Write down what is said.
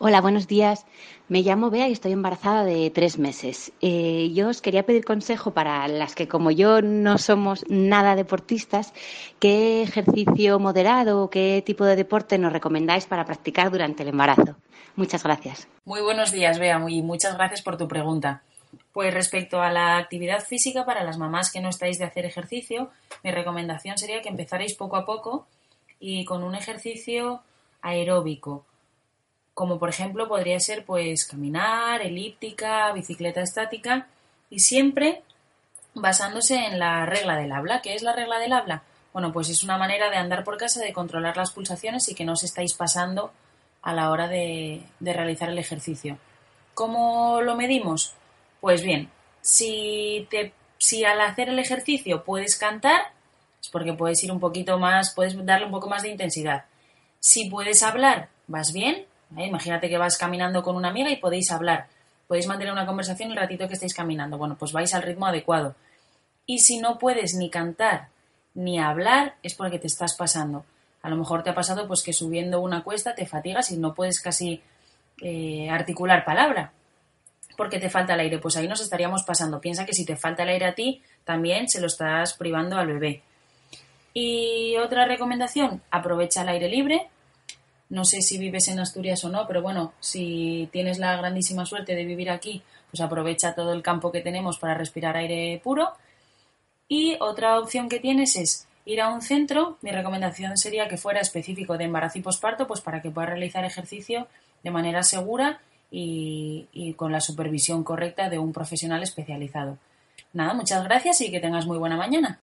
Hola, buenos días. Me llamo Bea y estoy embarazada de tres meses. Eh, yo os quería pedir consejo para las que, como yo, no somos nada deportistas, qué ejercicio moderado o qué tipo de deporte nos recomendáis para practicar durante el embarazo. Muchas gracias. Muy buenos días, Bea, y muchas gracias por tu pregunta. Pues respecto a la actividad física para las mamás que no estáis de hacer ejercicio, mi recomendación sería que empezarais poco a poco y con un ejercicio aeróbico como por ejemplo podría ser pues caminar, elíptica, bicicleta estática y siempre basándose en la regla del habla. ¿Qué es la regla del habla? Bueno, pues es una manera de andar por casa, de controlar las pulsaciones y que no os estáis pasando a la hora de, de realizar el ejercicio. ¿Cómo lo medimos? Pues bien, si, te, si al hacer el ejercicio puedes cantar, es porque puedes ir un poquito más, puedes darle un poco más de intensidad. Si puedes hablar, vas bien, ¿eh? Imagínate que vas caminando con una amiga y podéis hablar. Podéis mantener una conversación el ratito que estáis caminando. Bueno, pues vais al ritmo adecuado. Y si no puedes ni cantar ni hablar, es porque te estás pasando. A lo mejor te ha pasado pues que subiendo una cuesta te fatigas y no puedes casi eh, articular palabra porque te falta el aire. Pues ahí nos estaríamos pasando. Piensa que si te falta el aire a ti, también se lo estás privando al bebé. Y otra recomendación, aprovecha el aire libre, no sé si vives en Asturias o no, pero bueno, si tienes la grandísima suerte de vivir aquí, pues aprovecha todo el campo que tenemos para respirar aire puro. Y otra opción que tienes es ir a un centro. Mi recomendación sería que fuera específico de embarazo y posparto, pues para que puedas realizar ejercicio de manera segura y, y con la supervisión correcta de un profesional especializado. Nada, muchas gracias y que tengas muy buena mañana.